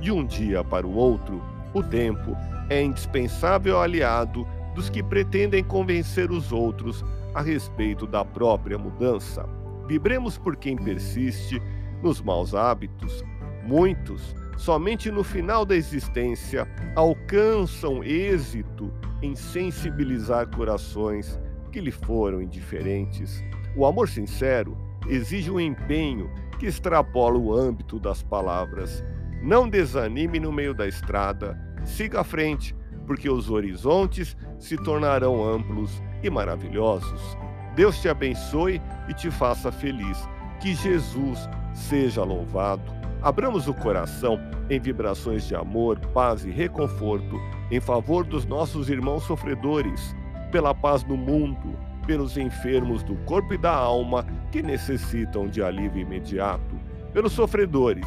de um dia para o outro. O tempo é indispensável aliado dos que pretendem convencer os outros a respeito da própria mudança. Vibremos por quem persiste nos maus hábitos. Muitos, somente no final da existência, alcançam êxito em sensibilizar corações que lhe foram indiferentes. O amor sincero exige um empenho que extrapola o âmbito das palavras. Não desanime no meio da estrada, siga à frente, porque os horizontes se tornarão amplos e maravilhosos. Deus te abençoe e te faça feliz. Que Jesus seja louvado. Abramos o coração em vibrações de amor, paz e reconforto em favor dos nossos irmãos sofredores, pela paz no mundo, pelos enfermos do corpo e da alma que necessitam de alívio imediato, pelos sofredores